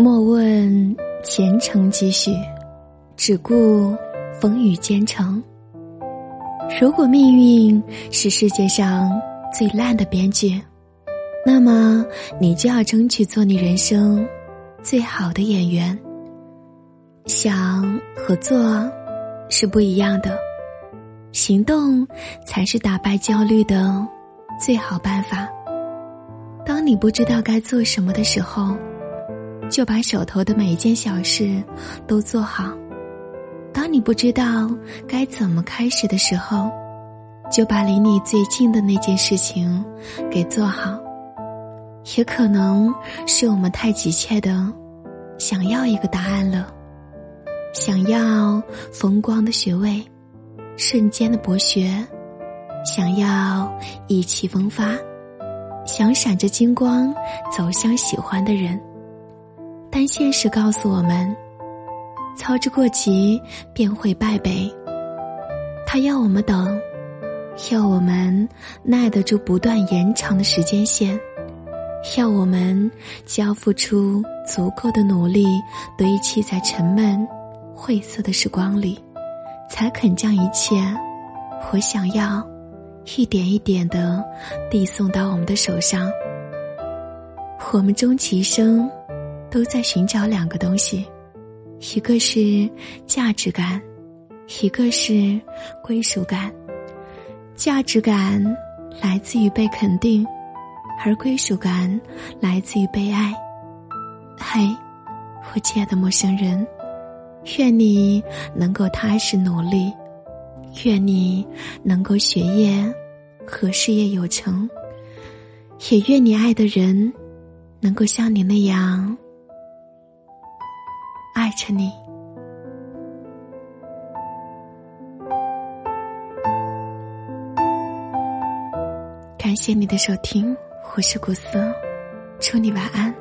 莫问前程几许，只顾风雨兼程。如果命运是世界上最烂的编剧，那么你就要争取做你人生最好的演员。想和做是不一样的，行动才是打败焦虑的最好办法。当你不知道该做什么的时候，就把手头的每一件小事都做好。当你不知道该怎么开始的时候，就把离你最近的那件事情给做好。也可能是我们太急切的想要一个答案了，想要风光的学位，瞬间的博学，想要意气风发，想闪着金光走向喜欢的人。但现实告诉我们，操之过急便会败北。他要我们等，要我们耐得住不断延长的时间线，要我们交付出足够的努力，堆砌在沉闷、晦涩的时光里，才肯将一切我想要，一点一点的递送到我们的手上。我们终其一生。都在寻找两个东西，一个是价值感，一个是归属感。价值感来自于被肯定，而归属感来自于被爱。嘿，我亲爱的陌生人，愿你能够踏实努力，愿你能够学业和事业有成，也愿你爱的人能够像你那样。爱着你，感谢你的收听，我是古斯，祝你晚安。